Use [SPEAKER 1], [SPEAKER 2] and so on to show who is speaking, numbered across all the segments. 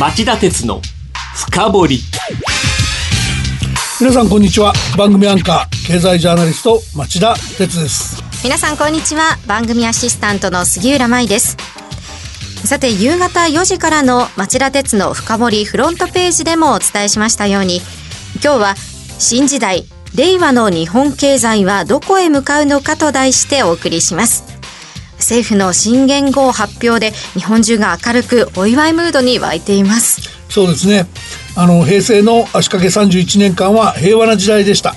[SPEAKER 1] 町田鉄の深掘り。
[SPEAKER 2] 皆さんこんにちは。番組アンカー経済ジャーナリスト町田鉄です。
[SPEAKER 3] 皆さんこんにちは。番組アシスタントの杉浦舞です。さて夕方4時からの町田鉄の深掘りフロントページでもお伝えしましたように今日は新時代令和の日本経済はどこへ向かうのかと題してお送りします政府の新元号発表で日本中が明るくお祝いムードに沸いています。
[SPEAKER 2] そうですね。あの平成の足掛け31年間は平和な時代でした。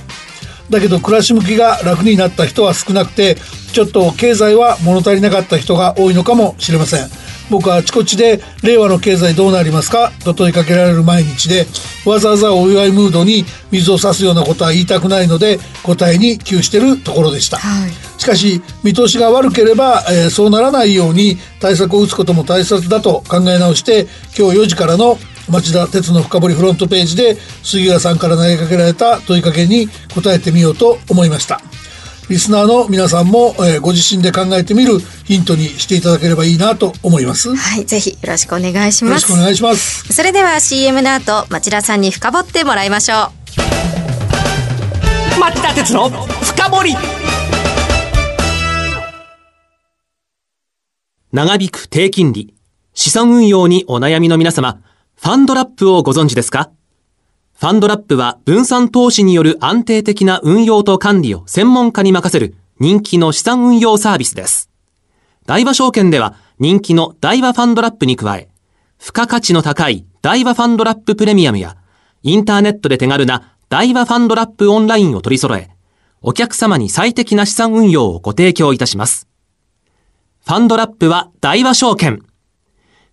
[SPEAKER 2] だけど暮らし向きが楽になった人は少なくてちょっと経済は物足りなかった人が多いのかもしれません。僕はあちこちで令和の経済どうなりますか？と問いかけられる毎日でわざわざお祝いムードに水を差すようなことは言いたくないので答えに窮してるところでした、はい、しかし見通しが悪ければ、えー、そうならないように対策を打つことも大切だと考え直して今日4時からの町田鉄の深掘りフロントページで杉浦さんから投げかけられた問いかけに答えてみようと思いましたリスナーの皆さんも、えー、ご自身で考えてみるヒントにしていただければいいなと思います。
[SPEAKER 3] はい、ぜひよろしくお願いします。よ
[SPEAKER 2] ろしくお願いします。
[SPEAKER 3] それでは CM の後、町田さんに深掘ってもらいましょ
[SPEAKER 1] う。町田鉄の深掘り長引く低金利、資産運用にお悩みの皆様、ファンドラップをご存知ですか？ファンドラップは分散投資による安定的な運用と管理を専門家に任せる人気の資産運用サービスです。大和証券では人気の大和ファンドラップに加え、付加価値の高い大和ファンドラッププレミアムや、インターネットで手軽な大和ファンドラップオンラインを取り揃え、お客様に最適な資産運用をご提供いたします。ファンドラップは大和証券。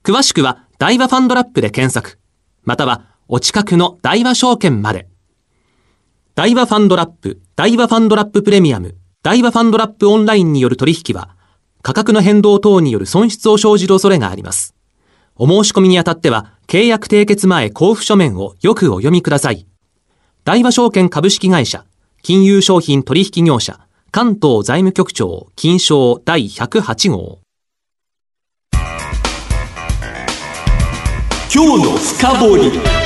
[SPEAKER 1] 詳しくは大和ファンドラップで検索、またはお近くの大和証券まで。大和ファンドラップ、大和ファンドラッププレミアム、大和ファンドラップオンラインによる取引は、価格の変動等による損失を生じる恐れがあります。お申し込みにあたっては、契約締結前交付書面をよくお読みください。大和証券株式会社、金融商品取引業者、関東財務局長、金賞第108号。今日の深掘り。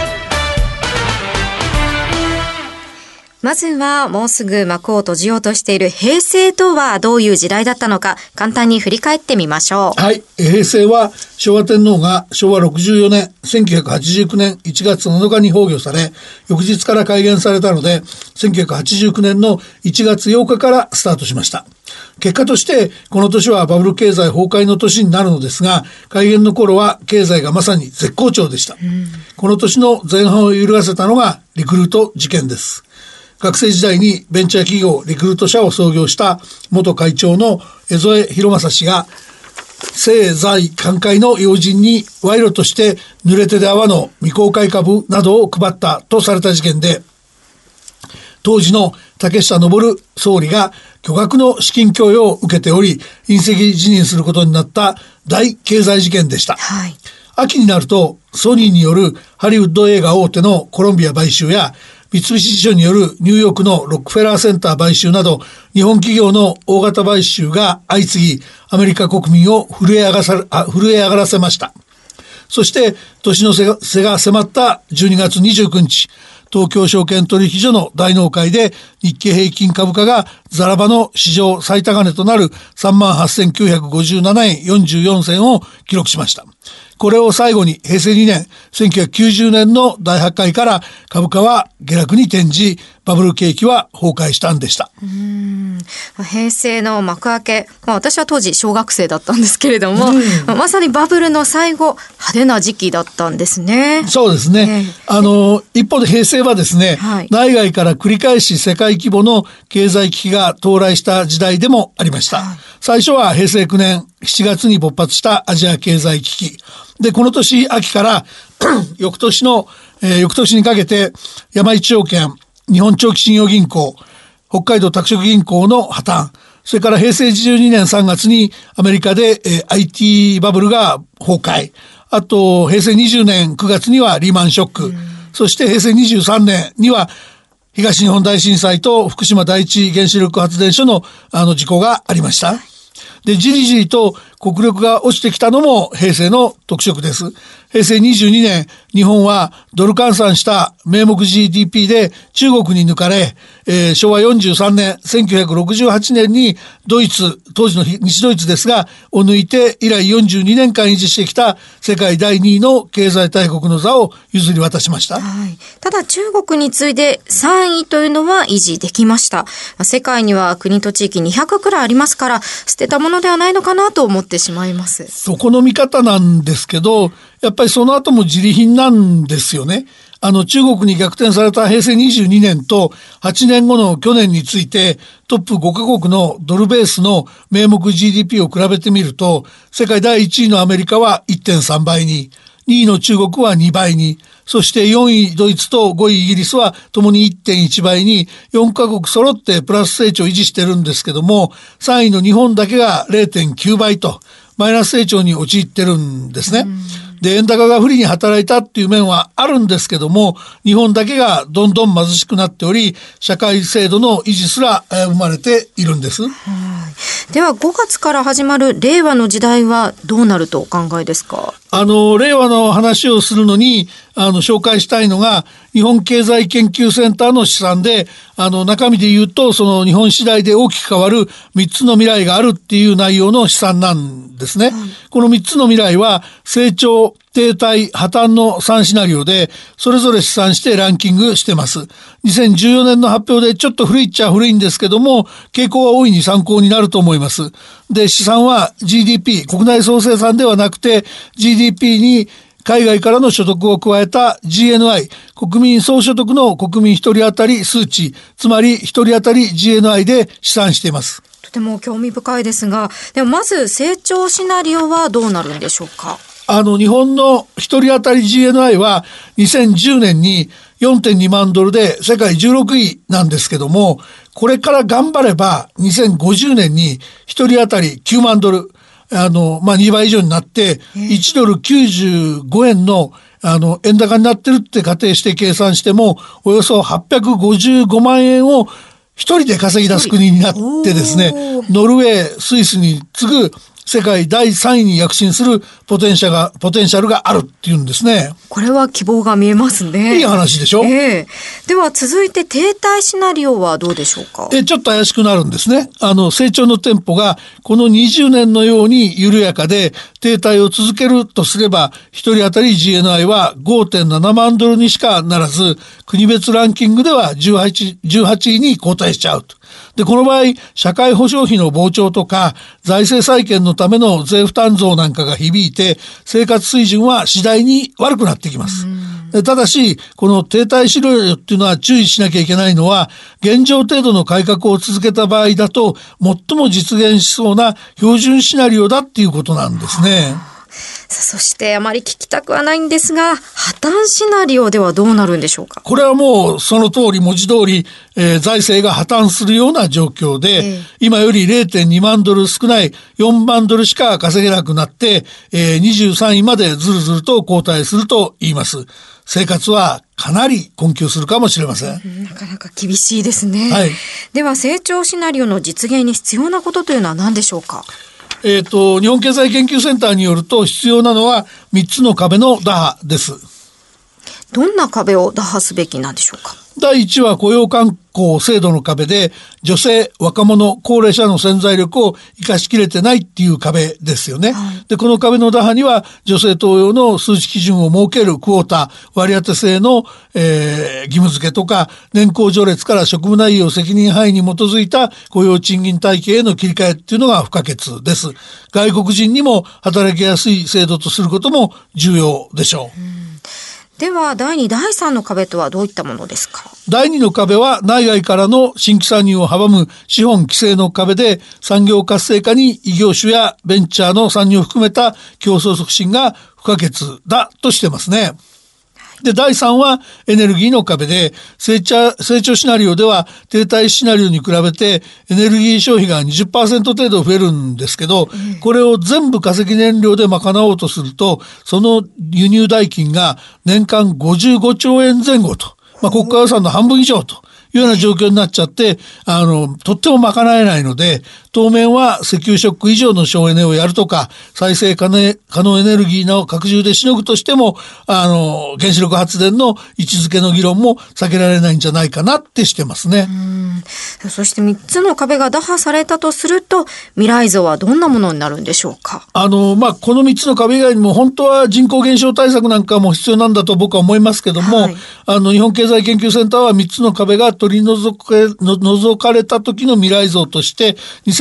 [SPEAKER 3] まずはもうすぐ幕を閉じようとしている平成とはどういう時代だったのか簡単に振り返ってみましょ
[SPEAKER 2] う。はい。平成は昭和天皇が昭和64年1989年1月7日に崩御され翌日から改元されたので1989年の1月8日からスタートしました。結果としてこの年はバブル経済崩壊の年になるのですが改元の頃は経済がまさに絶好調でした、うん、この年の前半を揺るがせたのがリクルート事件です学生時代にベンチャー企業リクルート社を創業した元会長の江添博正氏が政財寛解の要人に賄賂として濡れ手で泡の未公開株などを配ったとされた事件で当時の竹下登総理が巨額の資金供与を受けており隕石辞任することになった大経済事件でした。はい秋になるとソニーによるハリウッド映画大手のコロンビア買収や三菱地所によるニューヨークのロックフェラーセンター買収など、日本企業の大型買収が相次ぎ、アメリカ国民を震え上がさあ震え上がらせました。そして、年の瀬が迫った12月29日、東京証券取引所の大納会で日経平均株価がザラバの史上最高値となる38,957円44銭を記録しました。これを最後に平成2年、1990年の大発会から株価は下落に転じ、バブル景気は崩壊したんでした。
[SPEAKER 3] 平成の幕開け、まあ、私は当時小学生だったんですけれども、まさにバブルの最後、派手な時期だったんですね。
[SPEAKER 2] そうですね。えー、あの、一方で平成はですね、はい、内外から繰り返し世界規模の経済危機が到来した時代でもありました。はい、最初は平成9年7月に勃発したアジア経済危機。で、この年秋から 翌年の、えー、翌年にかけて山一証券、日本長期信用銀行、北海道拓殖銀行の破綻、それから平成12年3月にアメリカで、えー、IT バブルが崩壊。あと、平成20年9月にはリーマンショック。そして平成23年には東日本大震災と福島第一原子力発電所のあの事故がありました。で、じりじりと国力が落ちてきたのも平成の特色です。平成22年、日本はドル換算した名目 GDP で中国に抜かれ、えー、昭和43年、1968年にドイツ、当時の西ドイツですが、を抜いて以来42年間維持してきた世界第2位の経済大国の座を譲り渡しました。
[SPEAKER 3] はい、ただ中国に次いで3位というのは維持できました。世界には国と地域200くらいありますから、捨てたものではないのかなと思ってしまいます。
[SPEAKER 2] そこの見方なんですけど、やっぱりその後も自利品なんですよね。あの中国に逆転された平成22年と8年後の去年についてトップ5カ国のドルベースの名目 GDP を比べてみると世界第1位のアメリカは1.3倍に2位の中国は2倍にそして4位ドイツと5位イギリスはともに1.1倍に4カ国揃ってプラス成長を維持してるんですけども3位の日本だけが0.9倍とマイナス成長に陥ってるんですね。で、円高が不利に働いたっていう面はあるんですけども、日本だけがどんどん貧しくなっており、社会制度の維持すら生まれているんです。
[SPEAKER 3] では5月から始まる令和の時代はどうなるとお考えですか？
[SPEAKER 2] あの、令和の話をするのに、あの、紹介したいのが、日本経済研究センターの試算で、あの、中身で言うと、その日本次第で大きく変わる3つの未来があるっていう内容の試算なんですね。この3つの未来は、成長、停滞、破綻の3シナリオで、それぞれ試算してランキングしてます。2014年の発表でちょっと古いっちゃ古いんですけども、傾向は大いに参考になると思います。で、試算は GDP、国内総生産ではなくて、GDP に海外からの所得を加えた GNI、国民総所得の国民一人当たり数値、つまり一人当たり GNI で試算しています。
[SPEAKER 3] とても興味深いですが、でもまず成長シナリオはどうなるんでしょうか？
[SPEAKER 2] あの、日本の一人当たり GNI は2010年に4.2万ドルで世界16位なんですけども、これから頑張れば2050年に一人当たり9万ドル、あの、まあ、2倍以上になって、1ドル95円の、あの、円高になってるって仮定して計算しても、およそ855万円を一人で稼ぎ出す国になってですね、ノルウェー、スイスに次ぐ世界第3位に躍進するポテンシャルが、ポテンシャルがあるっていうんですね。
[SPEAKER 3] これは希望が見えますね。
[SPEAKER 2] いい話でしょ、
[SPEAKER 3] ええー、では続いて停滞シナリオはどうでしょうか？
[SPEAKER 2] え、ちょっと怪しくなるんですね。あの、成長のテンポがこの20年のように緩やかで停滞を続けるとすれば、1人当たり GNI は5.7万ドルにしかならず、国別ランキングでは18、18位に後退しちゃうと。で、この場合、社会保障費の膨張とか、財政再建のための税負担増なんかが響いて、生活水準は次第に悪くなってきます。ただし、この停滞しろよっていうのは注意しなきゃいけないのは、現状程度の改革を続けた場合だと、最も実現しそうな標準シナリオだっていうことなんですね。
[SPEAKER 3] そしてあまり聞きたくはないんですが、破綻シナリオではどうなるんでしょうか？
[SPEAKER 2] これはもうその通り文字通り、えー、財政が破綻するような状況で、えー、今より0.2万ドル少ない4万ドルしか稼げなくなって、えー、23位までずるずると後退すると言います。生活はかなり困窮するかもしれません。
[SPEAKER 3] なかなか厳しいですね。
[SPEAKER 2] はい、
[SPEAKER 3] では成長シナリオの実現に必要なことというのは何でしょうか？
[SPEAKER 2] えっ、ー、と、日本経済研究センターによると必要なのは3つの壁の打破です。
[SPEAKER 3] どんな壁を打破すべきなんでしょうか？
[SPEAKER 2] 第1は雇用慣行制度の壁で、女性、若者、高齢者の潜在力を生かしきれてないっていう壁ですよね。はい、で、この壁の打破には、女性登用の数値基準を設けるクォーター、割当制の、えー、義務付けとか、年功序列から職務内容責任範囲に基づいた雇用賃金体系への切り替えっていうのが不可欠です。外国人にも働きやすい制度とすることも重要でしょう。うん
[SPEAKER 3] では、第2、第3の壁とはどういったものですか？
[SPEAKER 2] 第2の壁は内外からの新規参入を阻む資本規制の壁で産業活性化に異業種やベンチャーの参入を含めた競争促進が不可欠だとしてますね。で、第3はエネルギーの壁で、成長、成長シナリオでは停滞シナリオに比べてエネルギー消費が20%程度増えるんですけど、これを全部化石燃料で賄おうとすると、その輸入代金が年間55兆円前後と、まあ、国家予算の半分以上というような状況になっちゃって、あの、とっても賄えないので、当面は石油ショック以上の省エネをやるとか、再生可能エネルギーの拡充でしのぐとしても、あの、原子力発電の位置づけの議論も避けられないんじゃないかなってしてますね。
[SPEAKER 3] そして3つの壁が打破されたとすると、未来像はどんなものになるんでしょうか？
[SPEAKER 2] あの、まあ、この3つの壁以外にも、本当は人口減少対策なんかも必要なんだと僕は思いますけども、はい、あの、日本経済研究センターは3つの壁が取り除け、除かれた時の未来像として、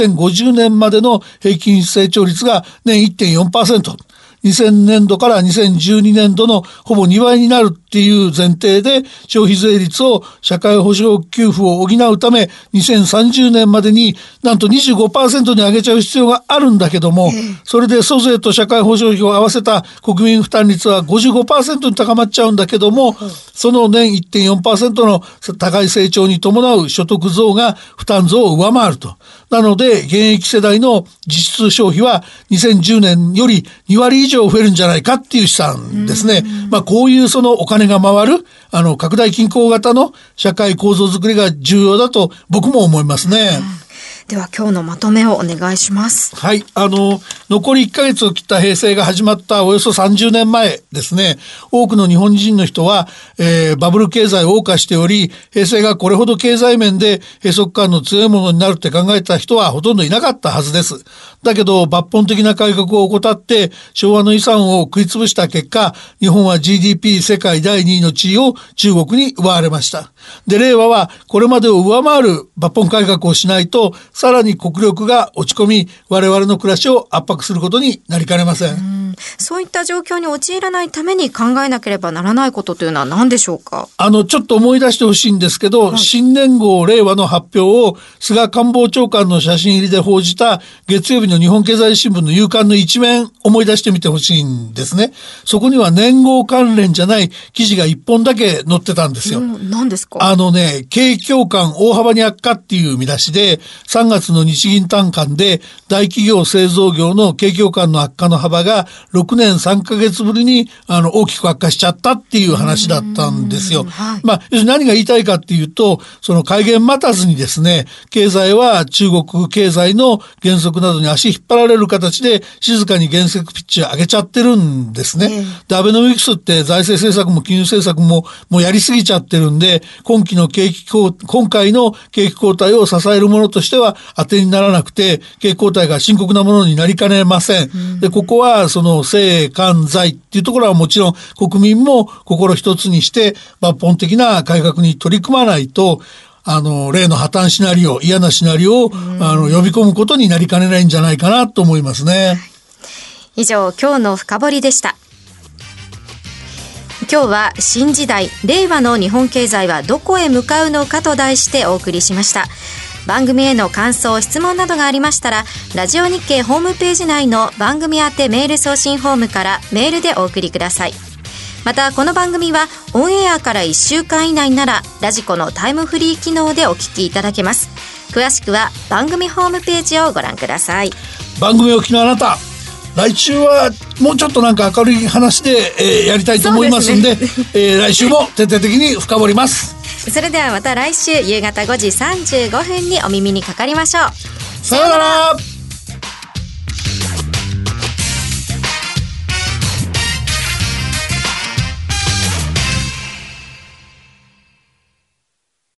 [SPEAKER 2] 2050年までの平均成長率が年1.4%。2000年度から2012年度のほぼ2倍になるっていう前提で消費税率を社会保障給付を補うため2030年までになんと25%に上げちゃう必要があるんだけどもそれで租税と社会保障費を合わせた国民負担率は55%に高まっちゃうんだけどもその年1.4%の高い成長に伴う所得増が負担増を上回ると。なので現役世代の実質消費は2010年より2割以上上増えるんじゃないかっていう試算ですね。まあこういうそのお金が回る、あの拡大均衡型の社会構造づくりが重要だと僕も思いますね。
[SPEAKER 3] では今日のまとめをお願いします。
[SPEAKER 2] はい。あの、残り1ヶ月を切った平成が始まったおよそ30年前ですね、多くの日本人の人は、えー、バブル経済を謳歌しており、平成がこれほど経済面で閉塞感の強いものになるって考えた人はほとんどいなかったはずです。だけど、抜本的な改革を怠って、昭和の遺産を食い潰した結果、日本は GDP 世界第2位の地位を中国に奪われました。で、令和はこれまでを上回る抜本改革をしないと、さらに国力が落ち込み、我々の暮らしを圧迫することになりかねません。
[SPEAKER 3] んそういった状況に陥らないために考えなければならないことというのは何でしょうか？
[SPEAKER 2] あの、ちょっと思い出してほしいんですけど、はい、新年号令和の発表を菅官房長官の写真入りで報じた月曜日の日本経済新聞の夕刊の一面思い出してみてほしいんですね。そこには年号関連じゃない記事が一本だけ載ってたんですよ。
[SPEAKER 3] 何ですか？
[SPEAKER 2] あのね、景況感大幅に悪化っていう見出しで、3月の日銀短観で大企業製造業の景況感の悪化の幅が6年3ヶ月ぶりにあの大きく悪化しちゃったっていう話だったんですよ。はい、まあ、要するに何が言いたいかっていうと、その改元待たずにですね、経済は中国経済の原則などに足引っ張られる形で静かに原則ピッチを上げちゃってるんですね。で、アベノミクスって財政政策も金融政策ももうやりすぎちゃってるんで、今期の景気今回の景気後退を支えるものとしては当てにならなくて、景気後退が深刻なものになりかねません。で、ここはその性関財っていうところはもちろん国民も心一つにして抜本的な改革に取り組まないと、あの、例の破綻シナリオ、嫌なシナリオを、あの、呼び込むことになりかねないんじゃないかなと思いますね。
[SPEAKER 3] 以上、今日の深掘りでした。今日は新時代令和の日本経済はどこへ向かうのかと題してお送りしました番組への感想質問などがありましたらラジオ日経ホームページ内の番組宛てメール送信フォームからメールでお送りください。またこの番組はオンエアから1週間以内ならラジコのタイムフリー機能でお聞きいただけます。詳しくは番組ホームページをご覧ください。
[SPEAKER 2] 番組お聞きのあなた。来週はもうちょっとなんか明るい話で、えー、やりたいと思いますんでで、ね、えー、来週も徹底的に深掘ります
[SPEAKER 3] それではまた来週夕方5時35分にお耳にかかりましょう。
[SPEAKER 2] さよなら。